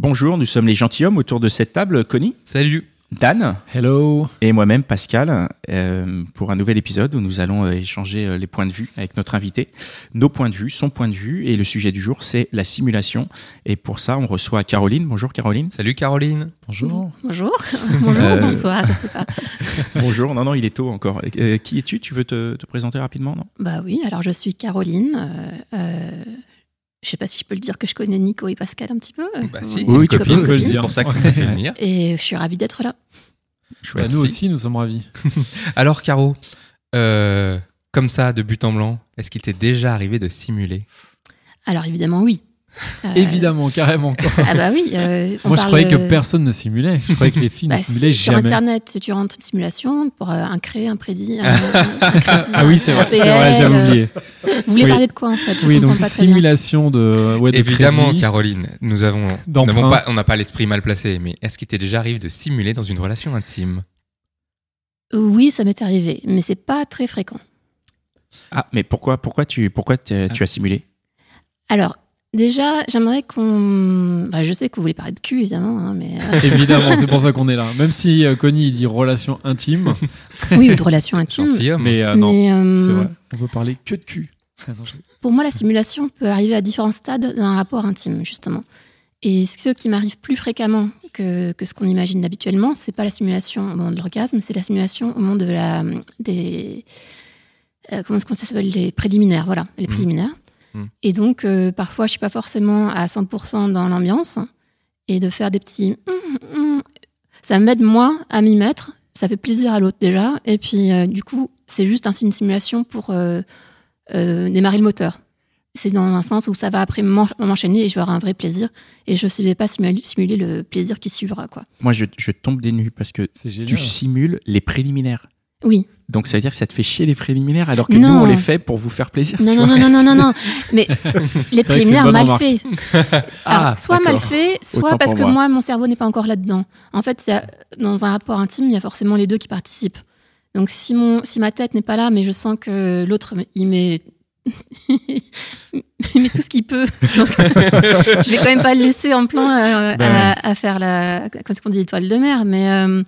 Bonjour, nous sommes les gentilshommes autour de cette table. Connie, Salut. Dan Hello. et moi-même Pascal euh, pour un nouvel épisode où nous allons euh, échanger euh, les points de vue avec notre invité, nos points de vue, son point de vue et le sujet du jour c'est la simulation et pour ça on reçoit Caroline. Bonjour Caroline. Salut Caroline. Bonjour. Bonjour. Bonjour, Euh, bonsoir, je sais pas. Bonjour. Non non il est tôt encore. Euh, qui es-tu? Tu veux te, te présenter rapidement non? Bah oui, alors je suis Caroline. Euh, euh, je sais pas si je peux le dire que je connais Nico et Pascal un petit peu. Bah si, est Oui, copine, le dire. pour ça qu'on t'a fait venir. Et je suis ravie d'être là. Bah, nous aussi, nous sommes ravis. Alors Caro, euh, comme ça, de but en blanc, est-ce qu'il t'est déjà arrivé de simuler? Alors évidemment, oui. Euh, Évidemment, carrément. quoi. Ah bah oui. euh, on Moi, je croyais que personne ne simulait. Je croyais que les filles bah, ne simulaient si, Sur jamais. Internet, tu rentres une simulation pour euh, un créé, un prédit, un, un crédit, Ah oui, c'est vrai, vrai, j'avais oublié. Vous voulez Oui. parler de quoi en fait? Je Oui, donc pas très bien. simulation de, ouais, de Évidemment, crédit. Caroline, nous avons, nous pas, on n'a pas l'esprit mal placé, mais est-ce qu'il t'est déjà arrivé de simuler dans une relation intime? Oui, ça m'est arrivé, mais c'est pas très fréquent. Ah mais pourquoi pourquoi tu pourquoi tu tu as simulé? Alors, déjà, j'aimerais qu'on. bah, je sais que vous voulez parler de cul, évidemment, hein, mais. euh, Évidemment, c'est pour ça qu'on est là. Même si euh, Connie il dit relation intime, oui, ou de relations intimes. Gentilhomme. mais euh, non, mais, euh, c'est vrai. On peut parler que de cul. Pour moi, la simulation peut arriver à différents stades d'un rapport intime, justement. Et ce qui m'arrive plus fréquemment que, que ce qu'on imagine habituellement, c'est pas la simulation au moment de l'orgasme, c'est la simulation au moment de la des euh, comment est-ce qu'on ça s'appelle les préliminaires, voilà, les Mhm. préliminaires. Mhm. Et donc euh, parfois, je suis pas forcément à 100% dans l'ambiance et de faire des petits hum, hum, ça m'aide moi à m'y mettre. Ça fait plaisir à l'autre déjà, et puis euh, du coup, c'est juste ainsi une simulation pour euh, euh, démarrer le moteur. C'est dans un sens où ça va après m'en- m'enchaîner et je vais avoir un vrai plaisir. Et je ne vais pas simuler, simuler le plaisir qui suivra. Quoi. Moi je, je tombe des nues parce que tu simules les préliminaires. Oui. Donc ça veut dire que ça te fait chier les préliminaires alors que Non. nous on les fait pour vous faire plaisir. Non, non, vois. non, non, non, non. Mais les préliminaires mal faits. Ah, soit mal d'accord. fait, soit Autant parce que moi. moi. mon cerveau n'est pas encore là-dedans. En fait, dans un rapport intime, il y a forcément les deux qui participent. Donc, si, mon, si ma tête n'est pas là, mais je sens que l'autre, il met, il met tout ce qu'il peut. Donc, je vais quand même pas le laisser en plan euh, Ben à, à faire la, qu'est-ce qu'on dit, étoile de mer. Mais euh,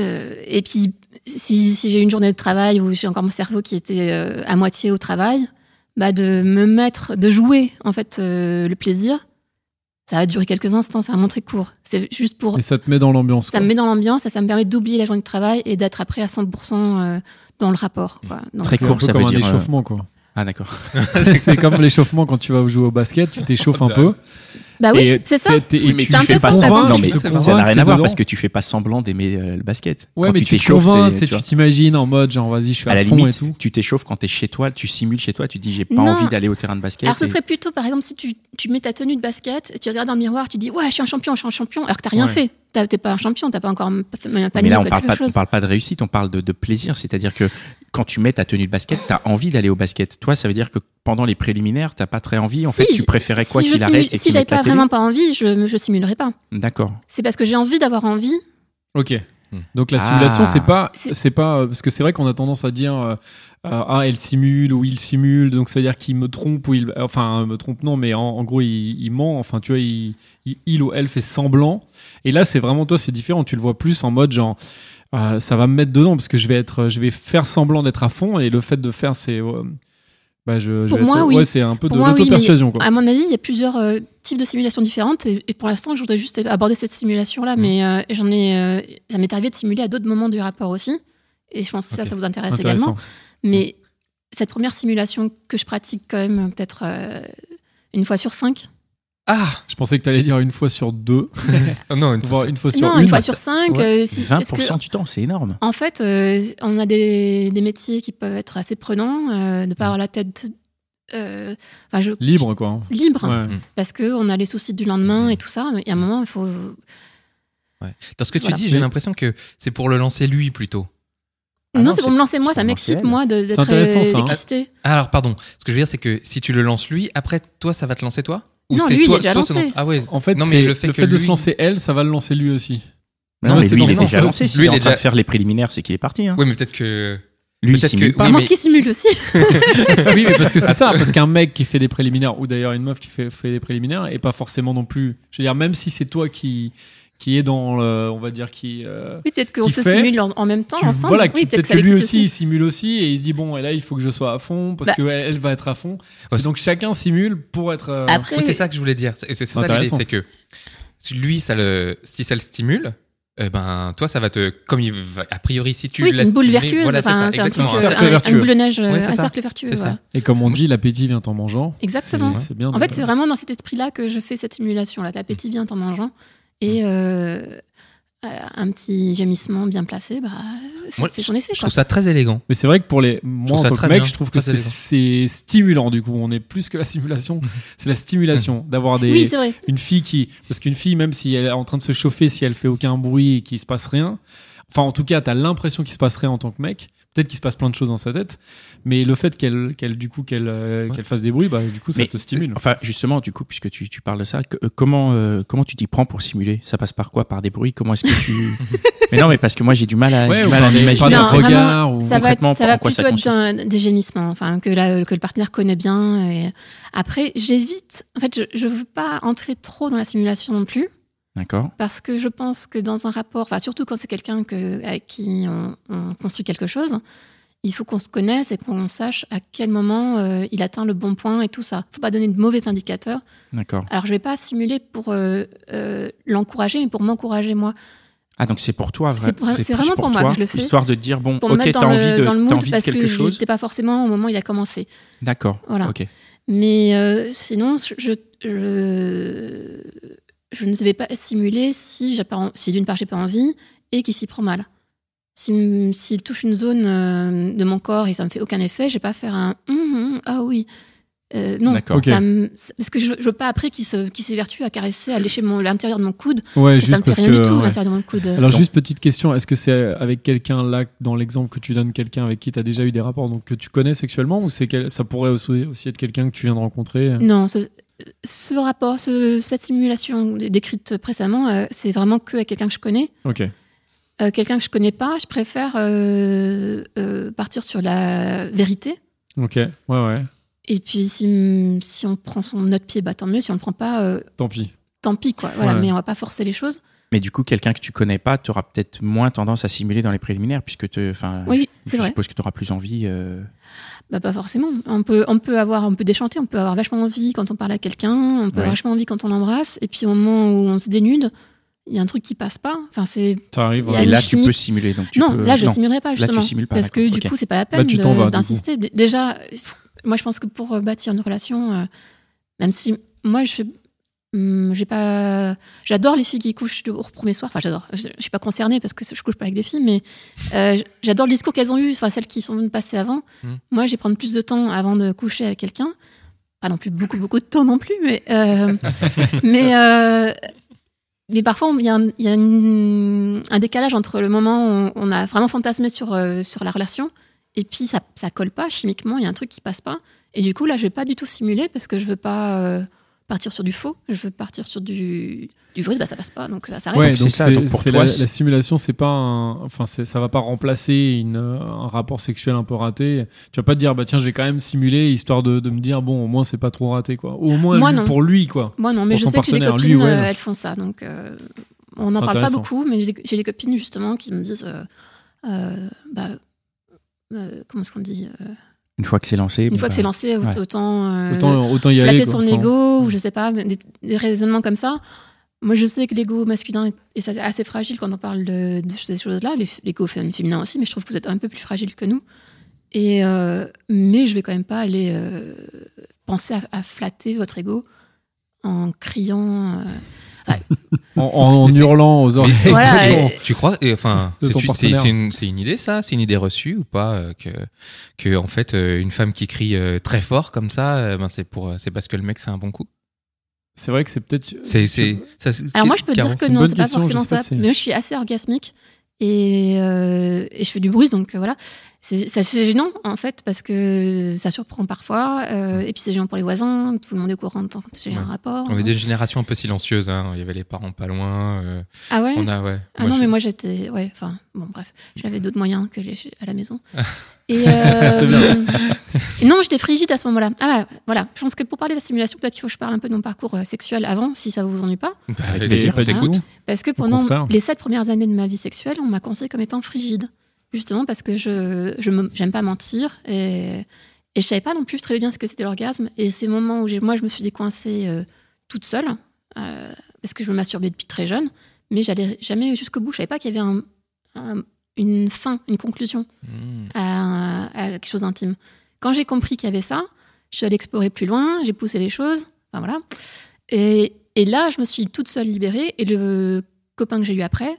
euh, et puis, si, si j'ai une journée de travail où j'ai encore mon cerveau qui était euh, à moitié au travail, bah de me mettre, de jouer en fait euh, le plaisir. Ça va durer quelques instants, ça va montrer court. C'est juste pour Et ça te met dans l'ambiance. ça quoi. me met dans l'ambiance et ça me permet d'oublier la journée de travail et d'être après à 100% euh, dans le rapport. Quoi. Donc, Très C'est un court, peu ça comme veut un dire, euh, échauffement, quoi. Ah d'accord. c'est comme l'échauffement quand tu vas jouer au basket, tu t'échauffes un peu. Bah oui, et c'est ça. t'es- t'es- et Oui, mais tu c'est un tu peu fais pas semblant. Non, mais ça n'a rien à voir parce que tu fais pas semblant d'aimer euh, le basket. Ouais, Quand mais tu t'échauffes, c'est- tu t'imagines en mode genre vas-y, je suis à à, la fond limite, et tout. tu t'échauffes quand t'es chez toi, tu simules chez toi, tu dis j'ai pas Non. envie d'aller au terrain de basket. Alors ce serait plutôt, par exemple, si tu, tu mets ta tenue de basket, tu regardes dans le miroir, tu dis ouais, je suis un champion, je suis un champion, alors que t'as rien Ouais. fait. T'as- T'es pas un champion, t'as pas encore un Mais panier là, ou on parle, quelque pas, on chose. parle pas de réussite, on parle de, de plaisir. C'est-à-dire que quand tu mets ta tenue de basket, tu as envie d'aller au basket. Toi, ça veut dire que pendant les préliminaires, t'as pas très envie. En Si, fait, tu préférais quoi si je qu'il arrête et Si qu'il j'avais pas vraiment pas envie, je, je simulerais pas. D'accord. C'est parce que j'ai envie d'avoir envie. Ok. Hmm. Donc la Ah. simulation, c'est pas, C'est- pas, euh, parce que c'est vrai qu'on a tendance à dire, euh, euh, ah, elle simule ou il simule, donc c'est à dire qu'il me trompe ou il, enfin, me trompe non, mais en, en gros il, il ment, enfin tu vois, il, il, il ou elle fait semblant. Et là, c'est vraiment toi, c'est différent. Tu le vois plus en mode genre, euh, ça va me mettre dedans parce que je vais être, je vais faire semblant d'être à fond et le fait de faire, c'est, euh, bah je, Pour moi, être, oui. ouais, c'est un peu Pour de oui, l'auto-persuasion. À mon avis, il y a plusieurs euh, types de simulations différentes. Et, et pour l'instant, je voudrais juste aborder cette simulation-là. Mm. Mais euh, j'en ai, euh, ça m'est arrivé de simuler à d'autres moments du rapport aussi. Et je pense que ça, ça vous intéresse également. Mais cette première simulation que je pratique quand même peut-être une fois sur cinq. Ah Je pensais que tu allais dire une fois sur deux, Oh Non, une voire fois. une fois sur non, une. une fois sur cinq. Ouais. euh, si- parce 20% que, du temps, c'est énorme. en fait, euh, on a des, des métiers qui peuvent être assez prenants, euh, de pas avoir la tête euh, enfin, je, Libre, quoi. libre, Ouais. parce que on a les soucis du lendemain et tout ça. Il y a un moment, il faut. Ouais. Dans ce que tu dis, j'ai l'impression que c'est pour le lancer lui plutôt. Ah non, non, c'est pour me lancer moi, ça m'excite moi de- d'être intéressant, ça, euh, hein. Ah, alors pardon, ce que je veux dire c'est que si tu le lances lui, après toi ça va te lancer toi? Ou Non, c'est lui, il toi, est déjà toi, lancé. Ah ouais. En fait, Non, mais le le fait de se lancer elle, ça va le lancer lui aussi. Non, Non, mais c'est lui, dans il est déjà lancé. S'il lui, est il en train de faire les préliminaires, c'est qu'il est parti. Hein. Oui, mais peut-être que Lui, il simule que- pas. oui, mais- qui simule aussi. oui, mais parce que c'est ça, parce qu'un mec qui fait des préliminaires, ou d'ailleurs une meuf qui fait, fait des préliminaires, et pas forcément non plus. Je veux dire, même si c'est toi qui, qui est dans le, on va dire, qui. euh, Oui, peut-être qu'on Qui se fait- simule en, en même temps tu- ensemble. voilà, oui, qui- peut-être ça que lui l'excite aussi, il simule aussi, et il se dit, bon, et là, il faut que je sois à fond, parce Bah. que elle, elle va être à fond. Ouais, donc chacun simule pour être. euh, Après, Oui, c'est ça que je voulais dire. C'est ça l'idée, c'est que si lui, ça le, si ça le stimule, eh ben toi, ça va te, comme il va, a priori, si tu oui, c'est une boule stimulé, vertueuse. voilà, c'est enfin, ça, c'est un truc, exactement. Un euh, cercle un, vertueux. un boule de neige, euh, un ça. cercle vertueux. C'est ça. voilà. Et comme on dit, l'appétit vient en mangeant. Exactement. C'est- bien. En fait, c'est vraiment dans cet esprit-là que je fais cette simulation-là. L'appétit vient en mangeant. Et euh, euh, un petit gémissement bien placé, bah, ça Moi, fait son effet. Je quoi. trouve ça très élégant. Mais c'est vrai que pour les moi en tant que mec, bien, je trouve que c'est stimulant du coup. On est plus que la simulation, c'est la stimulation d'avoir des Oui, c'est vrai. une fille qui parce qu'une fille même si elle est en train de se chauffer, si elle fait aucun bruit et qu'il se passe rien, enfin en tout cas t'as l'impression qu'il se passe rien en tant que mec. Peut-être qu'il se passe plein de choses dans sa tête, mais le fait qu'elle qu'elle du coup qu'elle euh, Ouais. qu'elle fasse des bruits, bah du coup ça Mais te stimule. Enfin, justement, du coup, puisque tu, tu parles de ça, que- euh, comment, euh, comment tu t'y prends pour simuler? Ça passe par quoi? Par des bruits? Comment est-ce que tu. mais non, mais parce que moi, j'ai du mal à, Ouais, j'ai du mal à fait. vraiment, regards ou Ça va, être- concrètement, ça va en quoi ça plutôt être des gémissements, enfin, que, la- que le partenaire connaît bien. Et... Après, j'évite. En fait, je ne veux pas entrer trop dans la simulation non plus. D'accord. Parce que je pense que dans un rapport, enfin surtout quand c'est quelqu'un que, avec qui on, on construit quelque chose, il faut qu'on se connaisse et qu'on sache à quel moment euh, il atteint le bon point et tout ça. faut pas donner de mauvais indicateurs. D'accord. Alors je vais pas simuler pour euh, euh, l'encourager, mais pour m'encourager moi. Ah, donc c'est pour toi, vrai- C'est pour- c'est plus vraiment pour moi toi, que je le fais. Histoire de dire, bon, Pour ok, t'as envie, de, dans le mood envie de parce quelque que chose. j'étais pas forcément au moment où il a commencé. D'accord. Voilà. Ok. Mais sinon, je, je, je ne vais pas simuler si, si d'une part j'ai pas envie et qu'il s'y prend mal. Si- S'il touche une zone euh, de mon corps et ça me fait aucun effet, je vais pas faire un hum, hum, ah oui. Euh, non, ça me- parce que je, je veux pas après qu'il se- s'évertue à caresser, à lécher mon- l'intérieur de mon coude. Ouais, ça juste me fait parce rien que du tout, ouais. l'intérieur de mon coude. Alors juste petite question, est-ce que c'est avec quelqu'un là dans l'exemple que tu donnes quelqu'un avec qui tu as déjà eu des rapports donc que tu connais sexuellement ou c'est quel- ça pourrait aussi, aussi être quelqu'un que tu viens de rencontrer Non, ce, ce rapport, ce- cette simulation dé- décrite précédemment, euh, c'est vraiment que avec quelqu'un que je connais. OK. Euh, quelqu'un que je connais pas, je préfère euh, euh, partir sur la vérité. OK. Ouais ouais. Et puis si, si on prend son notre pied, bah tant mieux. Si on le prend pas, euh, Tant pis. tant pis quoi. Voilà, Ouais. mais on va pas forcer les choses. Mais du coup, quelqu'un que tu connais pas, tu auras peut-être moins tendance à simuler dans les préliminaires, puisque te, enfin, Oui, je, c'est je vrai. suppose que tu auras plus envie. euh, Bah pas forcément. On peut, on peut avoir, on peut déchanter, on peut avoir vachement envie quand on parle à quelqu'un, on peut Ouais. avoir vachement envie quand on l'embrasse. Et puis au moment où on se dénude, il y a un truc qui passe pas. Enfin c'est. Et là, tu peux simuler. Donc tu non, peux- là je non. simulerai pas Là, tu justement. simules pas, parce que du ok. coup, c'est pas la Là, peine d'insister. Déjà, moi je pense que pour euh, bâtir une relation, euh, même si moi je fais. hum, j'ai pas j'adore les filles qui couchent au premier soir enfin j'adore je, suis pas concernée parce que je couche pas avec des filles mais euh, j'adore le discours qu'elles ont eu enfin celles qui sont passées avant Mhm. moi je vais prendre plus de temps avant de coucher avec quelqu'un pas non plus beaucoup beaucoup de temps non plus mais euh, mais euh, mais parfois, il y a, un, décalage entre le moment où on a vraiment fantasmé sur, euh, sur la relation et puis ça, ça colle pas chimiquement, il y a un truc qui passe pas. Et du coup, là, je vais pas du tout simuler parce que je veux pas euh, partir sur du faux, je veux partir sur du, du vrai, bah ça passe pas, donc ça s'arrête. Ouais, Donc, ça, c'est donc pour c'est toi, la, c'est- la simulation, c'est pas un, enfin c'est- ça va pas remplacer une, un rapport sexuel un peu raté. Tu vas pas te dire bah tiens je vais quand même simuler histoire de, de me dire bon au moins c'est pas trop raté quoi. Ou au moins Moi, lui- non. pour lui quoi. Moi, non, mais je sais que j'ai des partenaire, lui copines, euh, elles font ça, donc euh, on n'en parle pas beaucoup, mais j'ai des, j'ai des copines justement qui me disent, euh, euh, bah, euh, comment est-ce qu'on dit euh, Une fois que c'est lancé. Une bon, fois que c'est lancé, ouais. autant, euh, Autant autant y flatter aller. son ego ou je sais pas, des, des raisonnements comme ça. Moi, je sais que l'ego masculin est, assez fragile quand on parle de, de ces choses-là, l'ego fé- féminin aussi, mais je trouve que vous êtes un peu plus fragile que nous. Et euh, mais je vais quand même pas aller euh, penser à, à flatter votre ego en criant. En, hurlant aux oreilles. Voilà, et- Tu crois et, Enfin, c'est une, idée ça? C'est une idée reçue ou pas euh, que que en fait euh, une femme qui crie euh, très fort comme ça, euh, ben c'est pour euh, c'est parce que le mec c'est un bon coup? C'est vrai que c'est peut-être. C'est Alors moi, je peux dire que non, c'est pas question, forcément ça. Mais moi, je suis assez orgasmique et, euh, et je fais du bruit, donc voilà. C'est gênant, en fait, parce que ça surprend parfois. euh, et puis c'est gênant pour les voisins, tout le monde est au courant de quand j'ai Ouais. un rapport. On est des générations un peu silencieuses. Hein. Il y avait les parents pas loin. euh, Ah ouais On a ouais. Ah non, je- mais moi j'étais. Ouais, enfin, bon, bref, j'avais d'autres moyens que les... à la maison. Et et non, j'étais frigide à ce moment-là. Ah voilà, je pense que pour parler de la simulation, peut-être qu'il faut que je parle un peu de mon parcours euh, sexuel avant, si ça vous ennuie pas. Bah, Avec plaisir, pas. Parce que pendant les sept premières années de ma vie sexuelle, on m'a conseillé comme étant frigide. Justement parce que je je me- j'aime pas mentir et, et je savais pas non plus très bien ce que c'était l'orgasme. Et ces moments où moi je me suis décoincée euh, toute seule, euh, parce que je me masturbais depuis très jeune, mais j'allais jamais jusqu'au bout. Je savais pas qu'il y avait un- un- une fin, une conclusion Mmh. à, à quelque chose d'intime. Quand j'ai compris qu'il y avait ça, je suis allée explorer plus loin, j'ai poussé les choses, enfin voilà. Et, et là, je me suis toute seule libérée. Et le copain que j'ai eu après,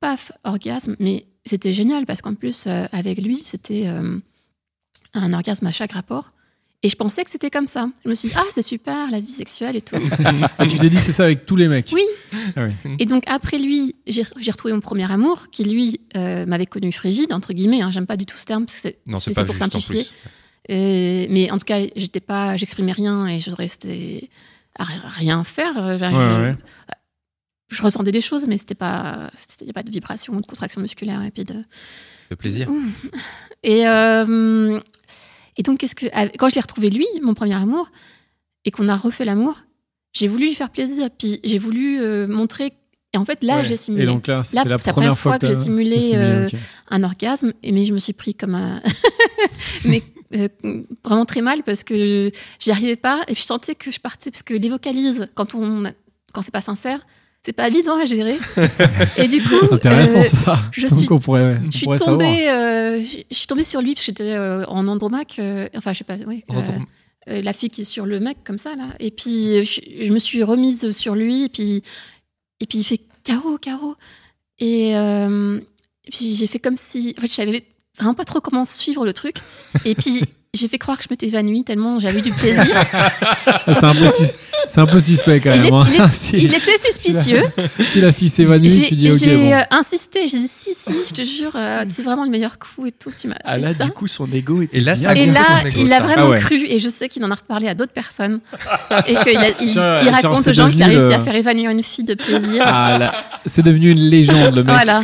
paf, orgasme. Mais c'était génial parce qu'en plus, euh, avec lui, c'était euh, un orgasme à chaque rapport. Et je pensais que c'était comme ça. Je me suis dit, ah, c'est super, la vie sexuelle et tout. Et tu t'es dit, c'est ça avec tous les mecs. Oui. Ah oui. Et donc après lui, j'ai retrouvé mon premier amour, qui lui euh, m'avait connu frigide entre guillemets. hein. J'aime pas du tout ce terme parce que c'est Non, c'est c'est pas pour juste en simplifier. plus. Et- mais en tout cas, j'étais pas, j'exprimais rien et je restais à ri- rien faire. Enfin, Ouais, je, ouais. Je ressentais des choses, mais c'était pas, il n'y a pas de vibration ou de contraction musculaire et puis de. Le plaisir. Et euh, et donc qu'est-ce que quand je l'ai retrouvé lui, mon premier amour, et qu'on a refait l'amour, j'ai voulu lui faire plaisir, puis j'ai voulu euh, montrer. Et en fait, là, Ouais. j'ai simulé Et donc là, c'était la la première fois que j'ai simulé, euh, un orgasme, et mais je me suis pris comme un. mais euh, vraiment très mal parce que j'y arrivais pas. Et puis je sentais que je partais parce que les vocalises, quand, on, quand c'est pas sincère, c'est pas évident à gérer. et du coup, Intéressant euh, ça. je suis- on pourrait, ouais, on je suis pourrait savoir. tombée, euh, je je suis tombée sur lui parce que j'étais euh, en andromaque. euh, enfin, je sais pas, oui. euh, euh, la fille qui est sur le mec comme ça là. Et puis je, je me suis remise sur lui et puis et puis il fait Caro, Caro. Et, euh, et puis j'ai fait comme si, en fait, je savais vraiment pas trop comment suivre le truc. Et puis j'ai fait croire que je m'étais évanouie tellement j'avais du plaisir. C'est un, peu sus- c'est un peu suspect quand Il même. est- hein. il est- si, Il était suspicieux. si la fille s'évanouit, J'ai tu dis ok. j'ai, bon. euh, insisté, j'ai dit si, si, je te jure, euh, c'est vraiment le meilleur coup et tout. Tu m'as Ah fait là, ça. du coup, son ego était Et là, ça a Et là, son ego, il a ça. vraiment Ah ouais. cru, et je sais qu'il en a reparlé à d'autres personnes, et qu'il a- il, Genre, il genre, raconte aux gens qu'il a réussi le- à faire évanouir une fille de plaisir. Ah, là, c'est devenu une légende le mec. Voilà.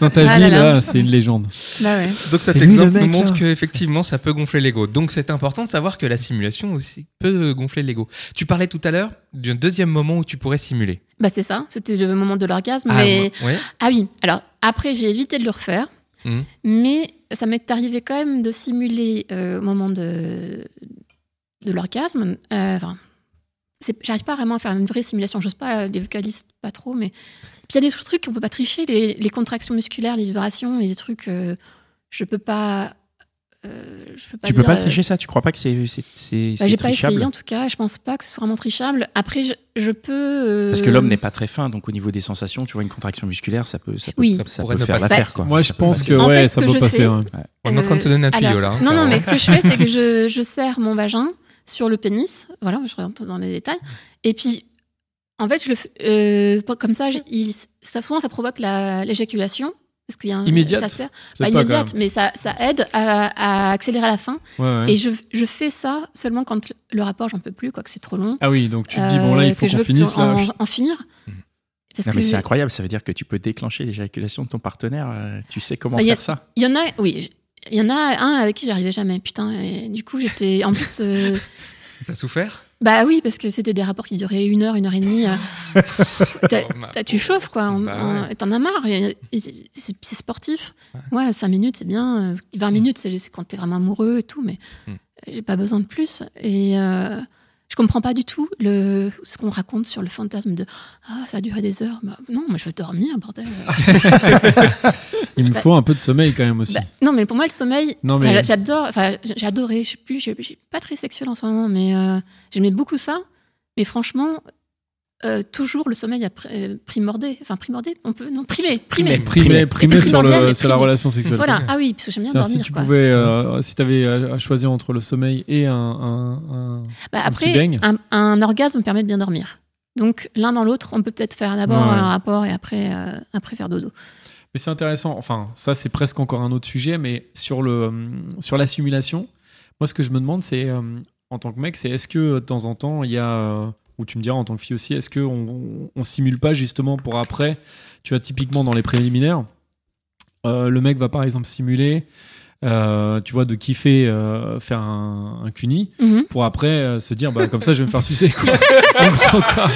Dans ta Ah vie là là. là, c'est une légende. Bah ouais. Donc cet exemple nous montre qu'effectivement ça peut gonfler l'ego. Donc c'est important de savoir que la simulation aussi peut gonfler l'ego. Tu parlais tout à l'heure d'un deuxième moment où tu pourrais simuler. Bah c'est ça, c'était le moment de l'orgasme. Ah, mais... ouais. ah oui, alors après j'ai évité de le refaire, Mhm. mais ça m'est arrivé quand même de simuler euh, au moment de, de l'orgasme. Euh, Enfin, j'arrive pas vraiment à faire une vraie simulation, j'ose pas, euh, les vocalistes pas trop, mais puis il y a des trucs qu'on peut pas tricher, les, les contractions musculaires, les vibrations, les trucs, euh, je peux pas. euh, je peux pas Tu peux dire, pas euh, tricher ça? Tu crois pas que c'est c'est c'est bah, c'est j'ai pas trichable? essayé en tout cas, je pense pas que ce soit vraiment trichable. Après, je, je peux. euh, Parce que l'homme n'est pas très fin, donc au niveau des sensations, tu vois une contraction musculaire, ça peut ça peut, Oui. ça, Ça peut pourrait ne faire pas l'affaire. Moi, je Ça pense que En ouais, fait, ça que peut je passer. fais- ouais. On est en train de te donner un tuyau là. hein, Non, non, mais ce que je fais, c'est que je, je serre mon vagin sur le pénis. Voilà, je rentre dans les détails. Et puis, en fait, je le fais, euh, comme ça, il- ça, souvent, ça provoque la- l'éjaculation. Parce qu'il y a un, Immédiate Ça sert, pas, immédiate, mais ça, ça aide à, à accélérer à la fin. même. Ouais, ouais. Et je, je fais ça seulement quand le, rapport, j'en peux plus, quoi, que c'est trop long. Ah oui, donc tu te dis, bon là, Euh, il faut que je qu'on veux finisse en, là. en finir. Parce Non, que mais c'est incroyable, ça veut dire que tu peux déclencher l'éjaculation de ton partenaire. euh, Tu sais comment Bah, a- faire ça Il y en a, oui. Il y en a un avec qui j'arrivais jamais, putain. Et du coup, j'étais. En plus, euh, T'as souffert? Bah oui, parce que c'était des rapports qui duraient une heure, une heure et demie. euh, t'as- tu chauffes, quoi. Bah en- ouais. T'en as marre. et- et C'est c'est sportif. Ouais, 5 minutes, c'est bien. euh, 20 minutes, c'est c'est quand t'es vraiment amoureux et tout, mais Hmm. j'ai pas besoin de plus. Et euh, je comprends pas du tout le, ce qu'on raconte sur le fantasme de Ah, ça a duré des heures. Bah, non, moi, je veux dormir, bordel. Il me Bah- faut un peu de sommeil quand même aussi. Bah, non, mais pour moi, le sommeil, Non, mais- enfin, j'adore, enfin, j'ai adoré, je sais plus, j'ai j'ai pas très sexuel en ce moment, mais euh, j'aimais beaucoup ça. Mais franchement, euh, toujours le sommeil a euh, primordé. Enfin, primordé On peut. Non, primé. Primé. Primé, sur, le, la relation sexuelle. Voilà. Ah oui, parce que j'aime bien dormir. si tu quoi. pouvais, euh, si tu avais à, choisir entre le sommeil et un, un, un- Bah, un petit après, un, un orgasme permet de bien dormir. Donc, l'un dans l'autre, on peut peut-être faire d'abord Ouais. un rapport et après, euh, après faire dodo. Mais c'est intéressant. Enfin, ça, c'est presque encore un autre sujet. Mais sur, le, sur la simulation, moi, ce que je me demande, c'est, euh, en tant que mec, c'est est-ce que de temps en temps, il y a. ou tu me diras en tant que fille aussi, est-ce qu'on on, on simule pas justement pour après Tu vois, typiquement dans les préliminaires, euh, le mec va par exemple simuler, euh, tu vois, de kiffer euh, faire un, un cuni Mhm. pour après euh, se dire, bah, comme ça, je vais me faire sucer. quoi. En gros, quoi.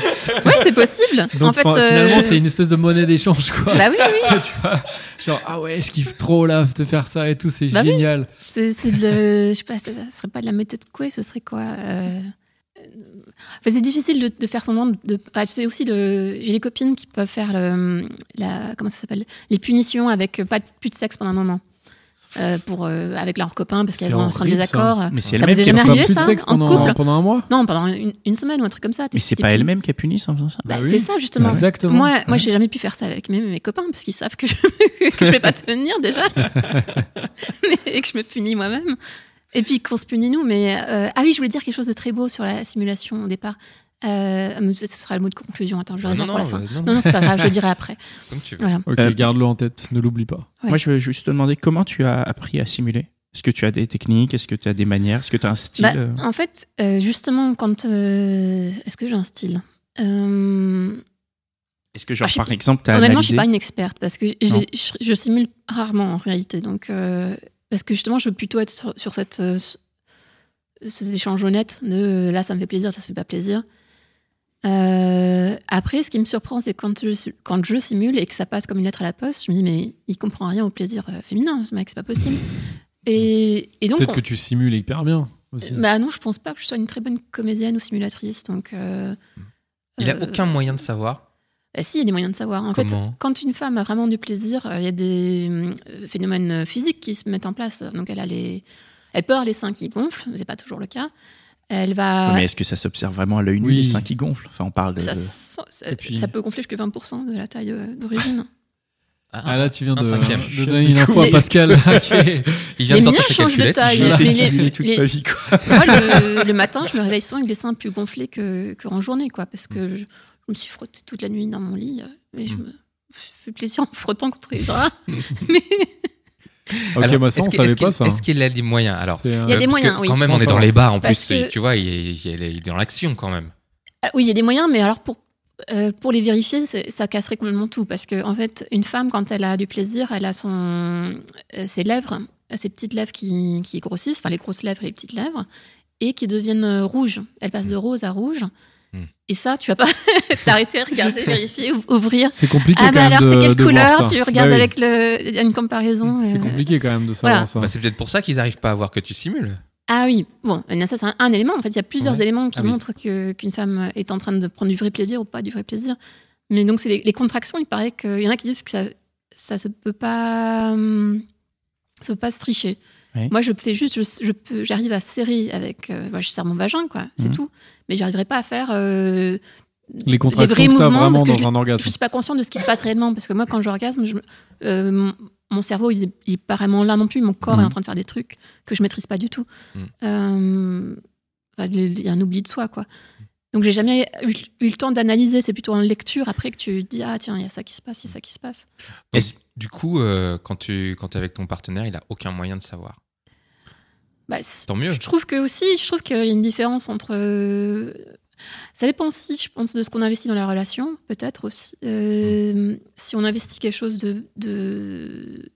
Ouais, c'est possible. Donc, en fait, fin- euh, finalement, c'est une espèce de monnaie d'échange, quoi. Bah oui, oui, oui. tu vois, genre ah ouais je kiffe trop là de faire ça et tout c'est Bah oui. génial C'est, c'est de, je sais pas, ça, ça serait pas de la méthode quoi, ce serait quoi euh, enfin, C'est difficile de, de faire semblant de. de ah, c'est aussi le. J'ai des copines qui peuvent faire le, la, comment ça s'appelle? Les punitions avec pas de, plus de sexe pendant un moment. Euh, pour, euh, avec leurs copains parce qu'elles C'est ont un horrible, ça. désaccord. Mais c'est elle-même qui jamais Pas arrivé plus de ça sexe en pendant, couple? pendant un mois? Non, pendant une, une semaine ou un truc comme ça. Mais c'est pas elle-même qui a puni en faisant ça Bah, Bah oui. C'est ça justement. Exactement. Moi, moi, Ouais. j'ai jamais pu faire ça avec mes, mes copains parce qu'ils savent que je, que je vais pas tenir déjà, et que je me punis moi-même. Et puis qu'on se punit nous. Mais euh, ah oui, je voulais dire quelque chose de très beau sur la simulation au départ. Euh, ce sera le mot de conclusion. Attends, je le Ah, réserve pour la fin. non, Non, non, c'est pas grave, je le dirai après. Comme tu veux. Voilà. ok Euh, garde-le en tête ne l'oublie pas Ouais. Moi, je veux juste te demander comment tu as appris à simuler. Est-ce que tu as des techniques? Est-ce que tu as des manières? Est-ce que tu as un style? Bah, en fait, euh, justement, quand euh, est-ce que j'ai un style? Euh, Est-ce que, genre, ah, je par exemple, tu as Honnêtement, je analysé? suis pas une experte parce que je, je simule rarement en réalité. Donc, euh, parce que justement, je veux plutôt être sur, sur cette, euh, ce- ces échanges honnêtes de euh, là, ça me fait plaisir, ça me fait pas plaisir. Euh, après, ce qui me surprend, c'est quand je, quand je simule et que ça passe comme une lettre à la poste, je me dis, mais il comprend rien au plaisir euh, féminin, ce mec, c'est pas possible. Et, et donc, peut-être on- que tu simules hyper bien aussi bah non, je pense pas que je sois une très bonne comédienne ou simulatrice. Donc, euh, Il a aucun moyen de savoir bah si, il y a des moyens de savoir. En comment. fait, quand une femme a vraiment du plaisir, euh, il y a des euh, phénomènes euh, physiques qui se mettent en place. Donc, elle a les, elle peut avoir les seins qui gonflent, c'est pas toujours le cas. Elle va, Mais est-ce que ça s'observe vraiment à l'œil nu, Oui. les seins qui gonflent? Enfin, on parle de. ça, de- ça- ça- Et puis- ça peut gonfler jusqu'à 20% de la taille euh, d'origine. ah là tu viens de, cinquième. de donner une info à Les- Pascal. Il vient Les de sortir sa changent de calculette. taille. Les- simulé toute les- ma vie, quoi. Moi, le, le matin, je me réveille souvent avec les seins plus gonflés que, que en journée, quoi, parce que je me suis frottée toute la nuit dans mon lit, euh, et je me je fais plaisir en me frottant contre les draps. Mais ok Alors, moi ça est-ce on savait pas qu'il- ça Est-ce qu'il a des moyens Alors, euh, Il y a des parce moyens, que oui. Quand même, on est dans les bars en Parce plus. que- Tu vois, il est, il est dans l'action quand même. Ah oui, il y a des moyens, mais alors pour, euh, pour les vérifier, ça casserait complètement tout. Parce que, en fait, une femme, quand elle a du plaisir, elle a son, euh, ses lèvres, euh, ses petites lèvres qui, qui grossissent, enfin les grosses lèvres et les petites lèvres, et qui deviennent euh, rouges. Elle passe de rose à rouge. Mm. Et ça, tu vas pas t'arrêter, regarder, vérifier, ou- ouvrir. c'est compliqué Ah quand bah même alors, c'est quelle de couleur. Tu regardes Bah oui. avec le, il y a une comparaison. c'est euh, compliqué quand même de savoir voilà. ça Bah, c'est peut-être pour ça qu'ils n'arrivent pas à voir que tu simules. Ah oui, bon, euh, ça c'est un, un élément. En fait, il y a plusieurs Ouais. éléments qui Ah oui. montrent que- qu'une femme est en train de prendre du vrai plaisir ou pas du vrai plaisir. Mais donc, c'est les, les contractions. Il paraît qu'il y en a qui disent que ça, ça se peut pas, hum, ça peut pas se tricher. Moi, je fais juste, je, je peux, j'arrive à serrer avec, euh, moi, je serre mon vagin, quoi. C'est Mhm. tout. Mais j'arriverai pas à faire euh, les contractions vrais mouvements, vraiment parce que dans je- un je orgasme suis pas consciente de ce qui se passe réellement parce que moi quand j'orgasme je euh, mon, mon cerveau il, est- il est pas vraiment là non plus mon corps Mhm. est en train de faire des trucs que je maîtrise pas du tout Mhm. Euh, il y a un oubli de soi quoi donc j'ai jamais eu, eu le temps d'analyser c'est plutôt en lecture après que tu dis ah tiens il y a ça qui se passe il y a ça qui se passe du coup, euh, quand tu quand es avec ton partenaire, il a aucun moyen de savoir. Bah, Tant mieux. Je trouve que aussi, je trouve qu'il y a une différence entre. euh, Ça dépend aussi, je pense, de ce qu'on investit dans la relation, peut-être aussi. Euh, Si on investit quelque chose de de,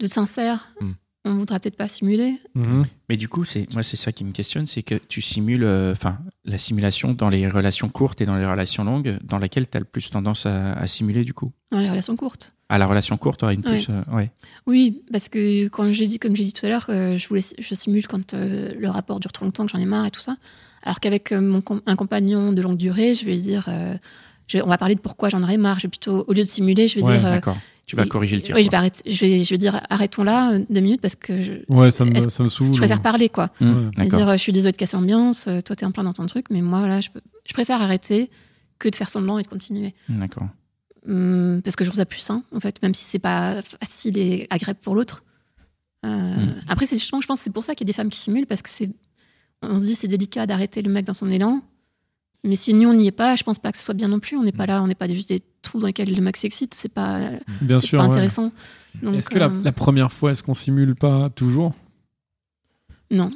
de sincère, Mm. On voudra peut-être pas simuler. Mhm. Mais du coup, c'est moi, c'est ça qui me questionne, c'est que tu simules, euh, enfin, la simulation dans les relations courtes et dans les relations longues, dans laquelle tu as le plus tendance à, à simuler du coup. Dans les relations courtes. À la relation courte, une Ouais. plus. euh, ouais. Oui, parce que quand j'ai dit, comme j'ai dit tout à l'heure, euh, je voulais, je simule quand euh, le rapport dure trop longtemps, que j'en ai marre et tout ça. Alors qu'avec mon com- un compagnon de longue durée, je vais dire, euh, je on va parler de pourquoi j'en aurais marre. Je vais plutôt, au lieu de simuler, je vais Ouais, dire, d'accord. Tu vas corriger le tir. Oui, je vais, arrêter, je, vais, je vais dire arrêtons là euh, deux minutes parce que je, Ouais, ça me, ça me saoule. je préfère parler quoi. Mmh, Ouais. Dire euh, je suis désolée de casser l'ambiance, euh, toi t'es en plein dans ton truc, mais moi là je, peux- je préfère arrêter que de faire semblant et de continuer. D'accord. Hum, parce que je trouve ça plus sain en fait, même si c'est pas facile et agréable pour l'autre. Euh, Mm. Après, c'est justement, je pense que c'est pour ça qu'il y a des femmes qui simulent parce que c'est, on se dit c'est délicat d'arrêter le mec dans son élan. Mais si nous on n'y est pas, je pense pas que ce soit bien non plus. On n'est pas là, on n'est pas juste des trous dans lesquels le mec s'excite. C'est pas, Bien c'est sûr. pas ouais. intéressant. Donc, Est-ce que la, euh, la première fois, est-ce qu'on simule pas toujours? Non.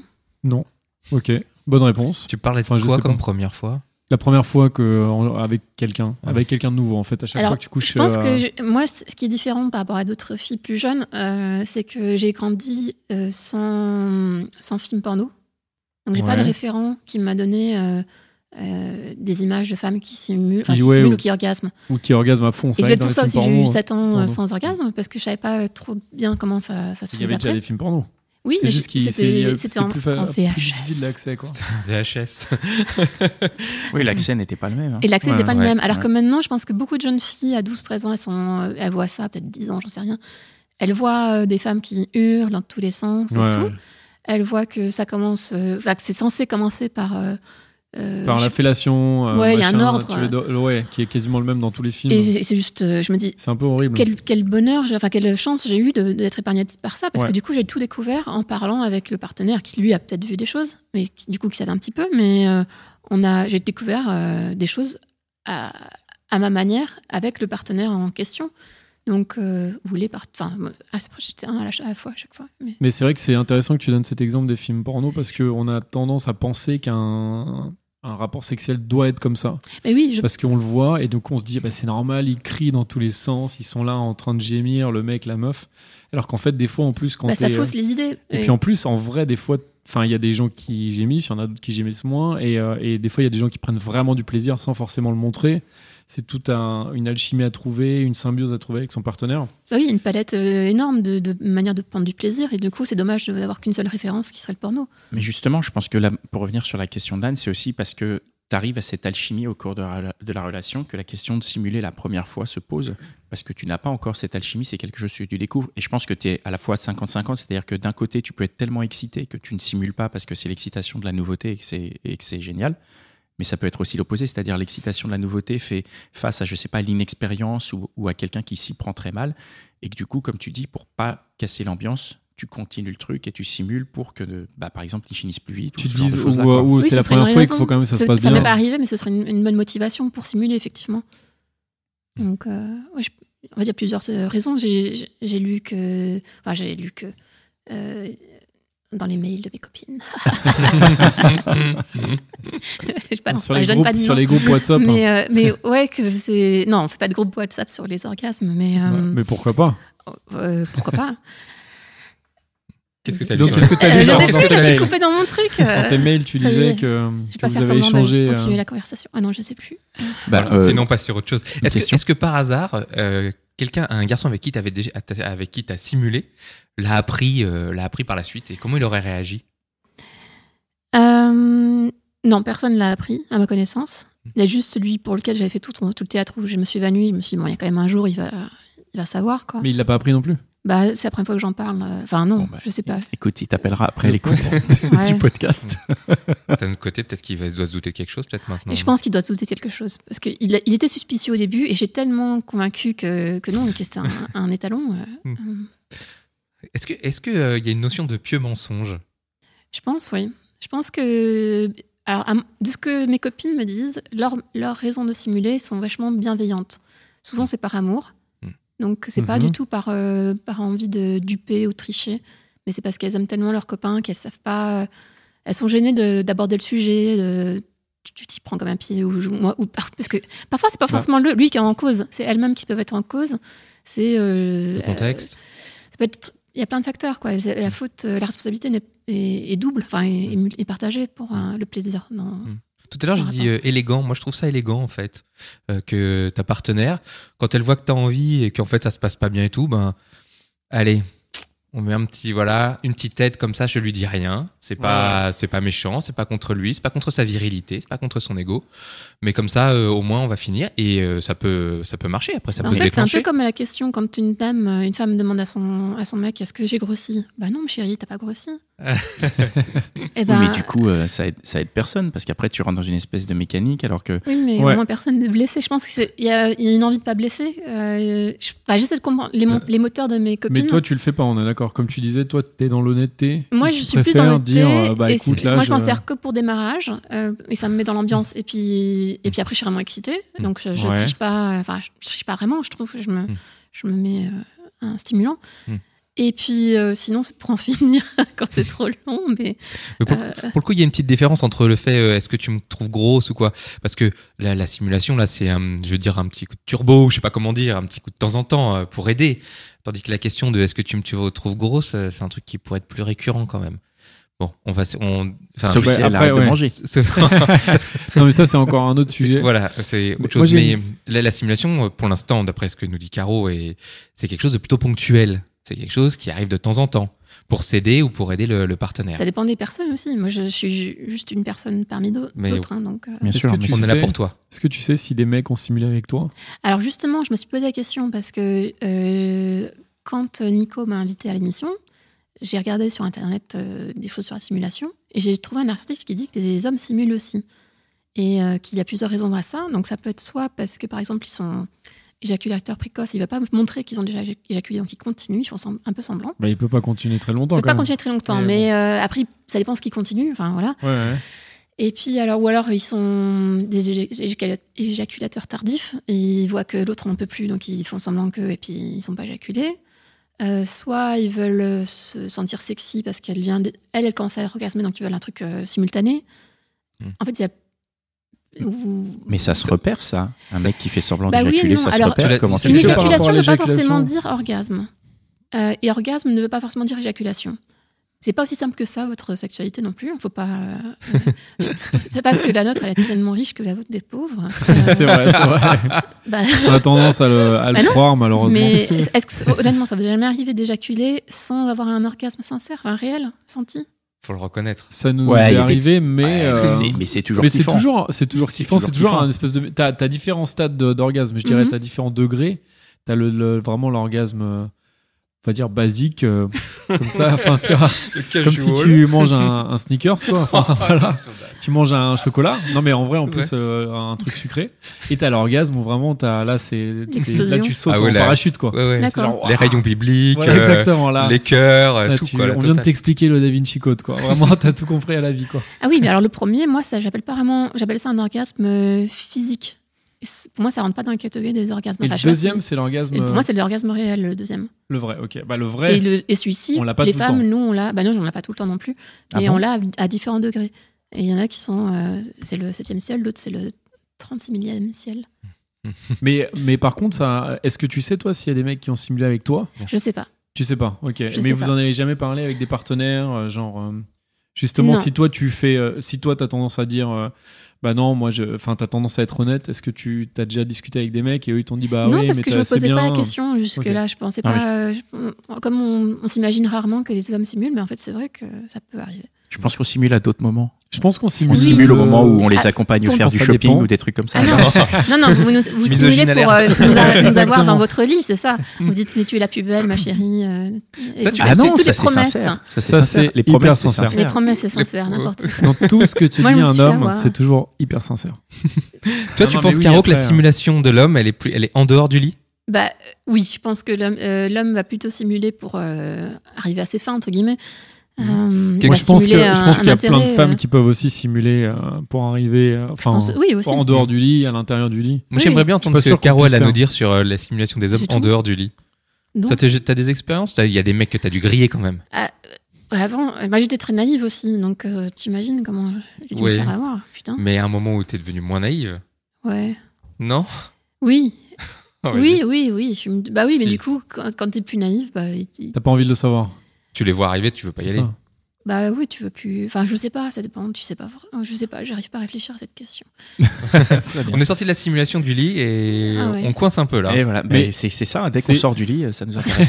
Non. Ok. Bonne réponse. Tu parlais de Enfin, quoi comme pas. première fois? La première fois que en- avec quelqu'un, Ouais. avec quelqu'un de nouveau en fait, à chaque Alors, fois que tu couches. Je pense euh, que je- moi, ce qui est différent par rapport à d'autres filles plus jeunes, euh, c'est que j'ai grandi euh, sans, sans film porno. Donc, j'ai pas Ouais. de référent qui m'a donné euh, euh, des images de femmes qui simulent, enfin, Qui- qui, ouais, simulent ou- ou qui orgasment. ou qui orgasme à fond. Et c'est pour ça aussi que j'ai eu porno, 7 ans euh, porno. sans orgasme, parce que je savais pas trop bien comment ça, ça se Il y faisait avait déjà des films porno. Oui, mais juste c'est- c'était en, plus, fa- en plus VHS. difficile d'accès quoi. VHS. Oui, l'accès n'était pas le même. hein. Et l'accès Ouais, n'était pas ouais, le même. Alors ouais. que maintenant, je pense que beaucoup de jeunes filles à 12-13 ans, elles, sont, euh, elles voient ça, peut-être 10 ans, j'en sais rien. Elles voient euh, des femmes qui hurlent dans tous les sens et tout. ouais. Elles voient que ça commence, euh, enfin, que c'est censé commencer par. Euh, Par la fellation. euh, Ouais, il y a un ordre, do- ouais, qui est quasiment le même dans tous les films. Et c'est juste, euh, je me dis, C'est un peu horrible. quel, quel bonheur, enfin, quelle chance j'ai eu d'être épargnée par ça, parce Ouais. que du coup, j'ai tout découvert en parlant avec le partenaire qui, lui, a peut-être vu des choses, mais qui, du coup, qui s'aide un petit peu. Mais euh, on a, j'ai découvert euh, des choses à, à ma manière avec le partenaire en question. Donc, euh, ou les part... Enfin, ah, c'est- j'étais un à la, à la fois à chaque fois. Mais... Mais c'est vrai que c'est intéressant que tu donnes cet exemple des films porno parce qu'on a tendance à penser qu'un un rapport sexuel doit être comme ça. mais oui, je... Parce qu'on le voit et donc on se dit bah, c'est normal, ils crient dans tous les sens, ils sont là en train de gémir, le mec, la meuf. Alors qu'en fait, des fois en plus, quand bah, ça euh, fausse les idées. Et Et- puis en plus, en vrai, des fois, enfin, il y a des gens qui gémissent, il y en a d'autres qui gémissent moins, et, euh, et des fois, il y a des gens qui prennent vraiment du plaisir sans forcément le montrer. C'est toute un- une alchimie à trouver, une symbiose à trouver avec son partenaire. Bah oui, une palette euh, énorme de, de manières de prendre du plaisir. Et du coup, c'est dommage d'avoir qu'une seule référence qui serait le porno. Mais justement, je pense que là, pour revenir sur la question d'Anne, c'est aussi parce que tu arrives à cette alchimie au cours de la, de la relation que la question de simuler la première fois se pose. Parce que tu n'as pas encore cette alchimie, c'est quelque chose que tu découvres. Et je pense que tu es à la fois 50-50, c'est-à-dire que d'un côté, tu peux être tellement excité que tu ne simules pas parce que c'est l'excitation de la nouveauté et que c'est génial. Mais ça peut être aussi l'opposé, c'est-à-dire l'excitation de la nouveauté fait face à, je sais pas, l'inexpérience ou, ou à quelqu'un qui s'y prend très mal. Et que du coup, comme tu dis, pour pas casser l'ambiance, tu continues le truc et tu simules pour que, bah, par exemple, il finisse plus vite. Tu ou dis, ou, ou Oui, c'est ce la première fois, il raison. faut quand même que ça se passe Ça bien. m'est pas arrivé, mais ce serait une, une bonne motivation pour simuler, effectivement. Donc, euh, ouais, je- en fait, il y a plusieurs euh, raisons. J'ai lu que. Enfin, j'ai lu que. euh, dans les mails de mes copines. je, balance sur, pas, les je donne groupes, pas de sur les groupes WhatsApp. hein. Mais, euh, mais ouais, que c'est. Non, on fait pas de groupe WhatsApp sur les orgasmes, mais, euh, Ouais, mais pourquoi pas? euh, pourquoi pas? Qu'est-ce que t'as Donc, dit qu'est-ce que Je sais dans plus que j'ai coupé dans mon truc. Dans tes mails, tu disais que, Je vais que pas vous faire avez échangé. continuer euh, la conversation. Ah non, je sais plus. Bah, Voilà, euh, Sinon, pas sur autre chose. Est-ce que, par hasard, euh, quelqu'un, un garçon avec qui t'avais déjà, avec qui t'as simulé, l'a appris, euh, l'a appris par la suite et comment il aurait réagi? Euh, non, personne l'a appris, à ma connaissance. Il y a juste celui pour lequel j'avais fait tout, tout le théâtre où je me suis évanouie. Je me suis dit, bon, il y a quand même un jour, il va, il va savoir, quoi. Mais il l'a pas appris non plus? Bah, c'est la première fois que j'en parle. euh, Enfin, non, Bon, bah, je sais pas. Écoute, il t'appellera après l'écoute Ouais. du podcast. D'un autre côté, peut-être qu'il va, doit se douter de quelque chose, peut-être maintenant. Et je pense qu'il doit se douter de quelque chose. Parce qu'il il était suspicieux au début et j'ai tellement convaincu que, que non, que c'était un, un étalon. euh, Hmm. euh, Est-ce que, est-ce que euh, il y a une notion de pieux mensonge? Je pense, oui. Je pense que. Alors, de ce que mes copines me disent, leurs leurs raisons de simuler sont vachement bienveillantes. Souvent, c'est par amour. Donc, c'est pas Mhm. du tout par, euh, par envie de duper ou tricher. Mais c'est parce qu'elles aiment tellement leurs copains qu'elles savent pas. Elles sont gênées de- d'aborder le sujet. de- tu- t'y prends comme un pied ou, moi, ou par- parce que parfois c'est pas Bah. forcément le- lui qui est en cause c'est elles-mêmes qui peuvent être en cause c'est euh, Le contexte il y a plein de facteurs quoi la faute euh, la responsabilité est, est double enfin est, partagée pour euh, le plaisir non Tout à l'heure, j'ai dit euh, élégant. Moi, je trouve ça élégant, en fait. Euh, que ta partenaire, quand elle voit que t'as envie et qu'en fait, ça se passe pas bien et tout, ben, allez, On met un petit voilà, une petite tête comme ça, je lui dis rien. C'est pas c'est pas méchant, c'est pas contre lui, c'est pas contre sa virilité, c'est pas contre son ego. Mais comme ça euh, au moins on va finir et euh, ça peut ça peut marcher après ça en peut fait, c'est un peu comme la question quand une dame, euh, une femme demande à son, à son mec est-ce que j'ai grossi? Bah non, chérie, t'as pas grossi. Et Oui, ben, mais du coup, euh, ça, aide, ça aide personne parce qu'après, tu rentres dans une espèce de mécanique alors que. Oui, mais Ouais. au moins personne n'est blessé. Je pense qu'il y, a il y a une envie de pas blesser. Euh, je- J'essaie de comprendre les, les moteurs de mes copines. Mais toi, tu le fais pas, on est d'accord. Comme tu disais, toi, t'es dans l'honnêteté. moi, Tu je suis plus dans dire, thé, euh, bah, et écoute, c'est- là, moi, je m'en sers que pour démarrage euh, et ça me met dans l'ambiance. Et puis, et puis après, je suis vraiment excitée. Donc, je, je Ouais. triche pas. Enfin, je, je triche pas vraiment. Je trouve. Je me, Mm. je me mets euh, un stimulant. Mm. Et puis, euh, sinon, c'est pour en finir quand c'est trop long. Mais Mais pour, euh, pour le coup, il y a une petite différence entre le fait euh, est-ce que tu me trouves grosse ou quoi? Parce que la, la simulation, là, c'est, un, je veux dire, un petit coup de turbo, je sais pas comment dire, un petit coup de temps en temps euh, pour aider. Tandis que la question de est-ce que tu me tu me trouves grosse, euh, c'est un truc qui pourrait être plus récurrent quand même. Bon, on va. On, enfin, Sauf si après, de manger. Non, mais ça, c'est encore un autre sujet. Voilà, c'est autre chose. Mais la, la simulation, euh, pour l'instant, d'après ce que nous dit Caro, est- c'est quelque chose de plutôt ponctuel. C'est quelque chose qui arrive de temps en temps pour s'aider ou pour aider le, le partenaire. ça dépend des personnes aussi. Moi, je suis ju- juste une personne parmi d'autres. hein, donc, euh. Bien sûr. que mais tu On est là pour toi. Est-ce que tu sais si des mecs ont simulé avec toi? Alors justement, je me suis posé la question parce que euh, quand Nico m'a invité à l'émission, j'ai regardé sur Internet euh, des choses sur la simulation et j'ai trouvé un article qui dit que les hommes simulent aussi et euh, qu'il y a plusieurs raisons à ça. Donc ça peut être soit parce que par exemple ils sont éjaculateurs précoces, il ne va pas montrer qu'ils ont déjà éjac- éjaculé, donc ils continuent, ils font un peu semblant. bah, Il peut pas continuer très longtemps. Il ne peut pas même. continuer très longtemps, Mais mais euh, après ça dépend ce qui continue. Enfin voilà. Ouais, ouais. Et puis, alors, ou alors, ils sont des éjac- éjac- éjaculateurs tardifs, et ils voient que l'autre n'en peut plus, donc ils font semblant qu'eux, et puis ils sont pas éjaculés. Euh, soit ils veulent se sentir sexy parce qu'elle vient, elle, elle commence à orgasmer, donc ils veulent un truc euh, simultané. Hmm. En fait, il y a. Mais ça se repère, ça. Un mec qui fait semblant Bah d'éjaculer, ça se repère. Comment c'est tu Une Est-ce le que sais par éjaculation rapport à ne veut pas l'éjaculation forcément dire orgasme. Euh, et orgasme ne veut pas forcément dire éjaculation. C'est pas aussi simple que ça, votre sexualité non plus. Faut pas. euh, c'est pas parce que la nôtre, elle est tellement riche que la vôtre des pauvres. Euh, c'est vrai, c'est vrai. bah, On a tendance à le, à le Bah croire, malheureusement. mais est-ce que, honnêtement, ça vous est jamais arrivé d'éjaculer sans avoir un orgasme sincère, un réel, senti? Faut le reconnaître. Ça nous Ouais, est a arrivé, mais. Ouais, euh, c'est- mais c'est toujours mais c'est toujours, c'est toujours C'est kiffant, toujours c'est toujours un espèce de. T'as as différents stades de- d'orgasme, je dirais, Mhm. t'as différents degrés. T'as le, le- vraiment l'orgasme, euh, on va dire basique, euh, comme ça, enfin, tu vois, comme si tu manges un, un sneakers, quoi. Enfin, voilà. Tu manges un chocolat. Non, mais en vrai, en plus, euh, un truc sucré. Et t'as l'orgasme où vraiment, t'as, là, c'est, là, tu sautes Ah ouais, en là. parachute, quoi. Ouais, ouais. D'accord. Les rayons bibliques, Voilà, euh, exactement, là. les cœurs, Là, tout tu- quoi. la on vient de t'expliquer le Da Vinci Code, quoi. Vraiment, t'as tout compris à la vie, quoi. Ah oui, mais alors le premier, moi, ça, j'appelle pas vraiment, j'appelle ça un orgasme physique. Pour moi, ça rentre pas dans la catégorie des orgasmes. Et Enfin, le je deuxième, si- c'est l'orgasme. pour moi, c'est l'orgasme réel, le deuxième. le vrai, ok. Bah, le vrai. Et, le- et celui-ci, on l'a pas les tout le femmes, temps. nous, on l'a. Bah non, on l'a pas tout le temps non plus. Ah Mais bon on l'a à, différents degrés. Et il y en a qui sont. euh, c'est le 7e ciel, l'autre, c'est le 36 millième ciel. Mais, mais par contre, ça, est-ce que tu sais, toi, s'il y a des mecs qui ont simulé avec toi? Je sais pas. Tu sais pas, ok. mais sais vous pas. en avez jamais parlé avec des partenaires, euh, genre. euh, justement, Non. si toi, tu fais. euh, si toi, t'as tendance à dire. Bah non, moi, je. Enfin, t'as tendance à être honnête. Est-ce que tu as déjà discuté avec des mecs et eux, ils t'ont dit, bah non, oui, parce mais que je t'as- me posais pas la question jusque-là. Je pensais Ah oui. pas. euh, je- comme on, on s'imagine rarement que les hommes simulent, mais en fait, c'est vrai que ça peut arriver. Je pense qu'on simule à d'autres moments. Je pense qu'on On simule. Oui. simule au euh, moment où on les Ah, accompagne pour- faire du shopping dépend. ou des trucs comme ça. Ah non, non, non, vous, nous- vous simulez pour euh, nous, a- nous avoir dans votre lit, c'est ça. Vous dites, mais tu es la plus belle, ma chérie. euh, Ça, tu Ah non, toutes ça les c'est promesses. sincère. Ça, c'est Les promesses, c'est sincère. Les promesses, c'est sincère, n'importe quoi. Dans tout ce que tu Moi, dis à un homme, avoir. c'est toujours hyper sincère. Toi, Non, tu non, penses, Caro, que la euh, simulation de l'homme, elle est plus, elle est en dehors du lit? Bah oui, je pense que l'homme va plutôt simuler pour arriver à ses fins entre guillemets. Euh, je pense que je qu'il y a plein de femmes euh, qui peuvent aussi simuler euh, pour arriver, euh, enfin, pense- oui aussi. en dehors du lit, à l'intérieur du lit. Moi, Oui, j'aimerais oui. bien entendre ce que Caro elle a à nous dire sur euh, la simulation des hommes en dehors du lit. Non. Ça, t'as t'as des expériences Il y a des mecs que t'as dû griller quand même? Ouais, Avant, moi j'étais très naïve aussi, donc euh, t'imagines comment j'ai dû Ouais. me faire avoir, putain. Mais à un moment où t'es devenue moins naïve, Ouais. non? Oui, Ah oui, oui, oui. Me- Bah oui, mais du coup, quand, quand t'es plus naïve, bah, T'as pas envie de le savoir. Tu les vois arriver, tu veux pas y aller. ça. Bah oui, tu veux plus. Enfin, je sais pas, ça dépend. Tu sais pas. Je sais pas. J'arrive pas à réfléchir à cette question. On est sorti de la simulation du lit et Ah ouais. on coince un peu là. Et voilà, Mais mais c'est c'est ça, dès qu'on sort du lit, ça nous intéresse.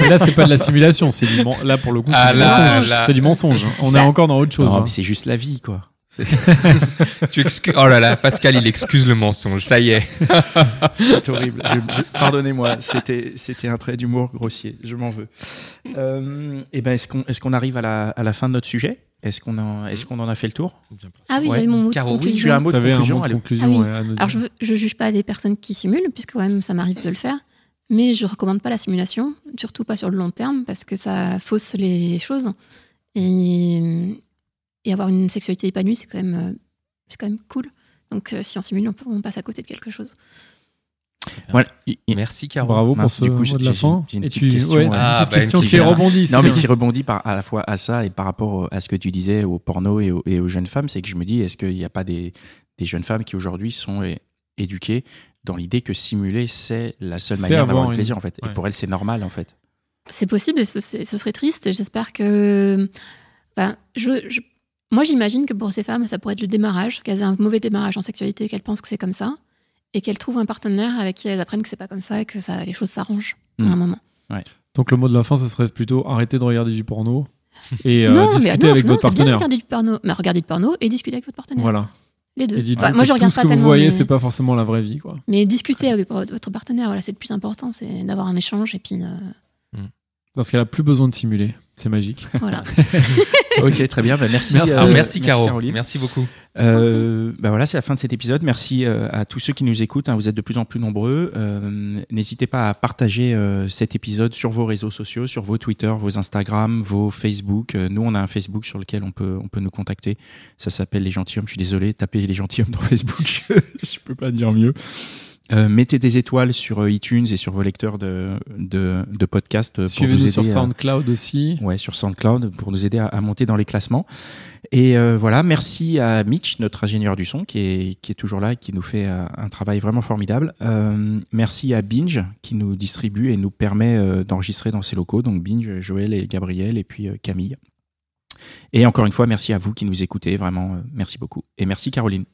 Mais là, c'est pas de la simulation, c'est du là pour le coup, c'est Ah, du mensonge. là. C'est du mensonge. On est encore dans autre chose. Hein. c'est juste la vie, quoi. Tu excuses- Oh là là, Pascal, il excuse le mensonge. Ça y est. c'est horrible. Je- je- Pardonnez-moi, c'était c'était un trait d'humour grossier. Je m'en veux. Euh, et ben, est-ce qu'on est-ce qu'on arrive à la, à la fin de notre sujet? Est-ce qu'on en est-ce qu'on en a fait le tour? Ah oui, Ouais. j'avais mon mot de Caro, oui, conclusion. Tu as un mot de conclusion mot de conclusion. Ah oui. ouais. Alors, je, veux- je juge pas les personnes qui simulent, puisque quand même, ça m'arrive de le faire. Mais je recommande pas la simulation, surtout pas sur le long terme, parce que ça fausse les choses. Et, et avoir une sexualité épanouie, c'est quand même, euh, c'est quand même cool. Donc, euh, si on simule, on, peut- on passe à côté de quelque chose. Voilà. Il- il- Merci, Caro. Bravo pour Mince, ce du coup, mot de la fin. j'ai une Et petite tu, question, ouais, euh, Ah, une petite bah, une question petite qui rebondit. Non, mais qui rebondit par, à la fois à ça et par rapport à ce que tu disais au porno et, au- et aux jeunes femmes, c'est que je me dis, est-ce qu'il n'y a pas des, des jeunes femmes qui aujourd'hui sont é- éduquées dans l'idée que simuler, c'est la seule C'est manière d'avoir une- plaisir, en fait. ouais. Et pour elles, c'est normal, en fait. C'est possible, et ce, ce serait triste. J'espère que. Enfin, je, je- moi, j'imagine que pour ces femmes, ça pourrait être le démarrage, qu'elles aient un mauvais démarrage en sexualité, qu'elles pensent que c'est comme ça, et qu'elles trouvent un partenaire avec qui elles apprennent que c'est pas comme ça et que ça, les choses s'arrangent à un moment. Donc le mot de la fin, ce serait plutôt arrêter de regarder du porno et euh, non, mais discuter non, avec non, votre c'est bien de partenaire. regarder du porno. Mais regardez du porno et discuter avec votre partenaire. Voilà. Les deux. Enfin, moi, je regarde tout ce pas que vous voyez, mais... c'est pas forcément la vraie vie, quoi. mais discuter avec votre votre partenaire, voilà, c'est le plus important, c'est d'avoir un échange et puis euh, Dans ce cas-là, plus besoin de simuler. C'est magique. voilà. ok, très bien. Bah, merci. Merci. euh, merci, Caro. Caroline. Merci beaucoup. Euh, bah voilà, c'est la fin de cet épisode. Merci euh, à tous ceux qui nous écoutent. hein. vous êtes de plus en plus nombreux. Euh, N'hésitez pas à partager cet épisode sur vos réseaux sociaux, sur vos Twitter, vos Instagram, vos Facebook. Nous, on a un Facebook sur lequel on peut, on peut nous contacter. Ça s'appelle Les Gentilhommes. Je suis désolé, tapez Les Gentilhommes dans Facebook. Je peux pas dire mieux. Euh, mettez des étoiles sur euh, iTunes et sur vos lecteurs de, de, de podcasts. euh, pour Suivez-nous nous sur à- SoundCloud aussi. Ouais, sur SoundCloud pour nous aider à, à monter dans les classements. Et euh, voilà, merci à Mitch, notre ingénieur du son, qui est, qui est toujours là et qui nous fait un travail vraiment formidable. Euh, merci à Binge, qui nous distribue et nous permet euh, d'enregistrer dans ses locaux. Donc Binge, Joël et Gabriel, et puis euh, Camille. Et encore une fois, merci à vous qui nous écoutez. Vraiment, euh, merci beaucoup. Et merci Caroline.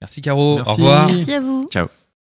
Merci, Caro. Merci. Au revoir. Merci à vous. Ciao.